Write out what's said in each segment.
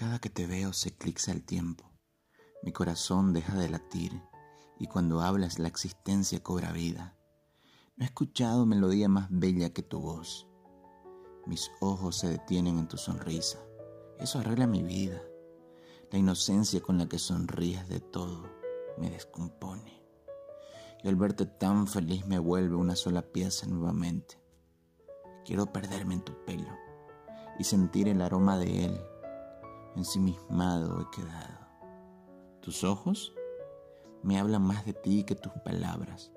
Cada que te veo se eclipsa el tiempo, mi corazón deja de latir y cuando hablas la existencia cobra vida. No he escuchado melodía más bella que tu voz. Mis ojos se detienen en tu sonrisa. Eso arregla mi vida. La inocencia con la que sonríes de todo me descompone. Y al verte tan feliz me vuelve una sola pieza nuevamente. Quiero perderme en tu pelo y sentir el aroma de él. Ensimismado he quedado. Tus ojos me hablan más de ti que tus palabras.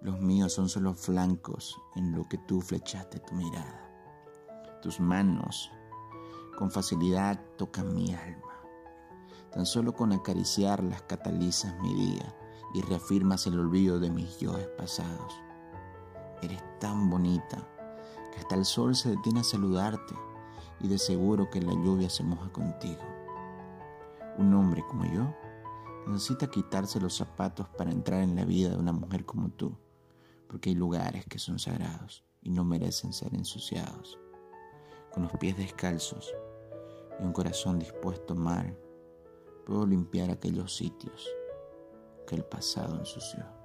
Los míos son solo flancos en lo que tú flechaste tu mirada. Tus manos con facilidad tocan mi alma. Tan solo con acariciarlas catalizas mi día y reafirmas el olvido de mis yoes pasados. Eres tan bonita que hasta el sol se detiene a saludarte y de seguro que la lluvia se moja contigo. Un hombre como yo necesita quitarse los zapatos para entrar en la vida de una mujer como tú, porque hay lugares que son sagrados y no merecen ser ensuciados. Con los pies descalzos y un corazón dispuesto a puedo limpiar aquellos sitios que el pasado ensució.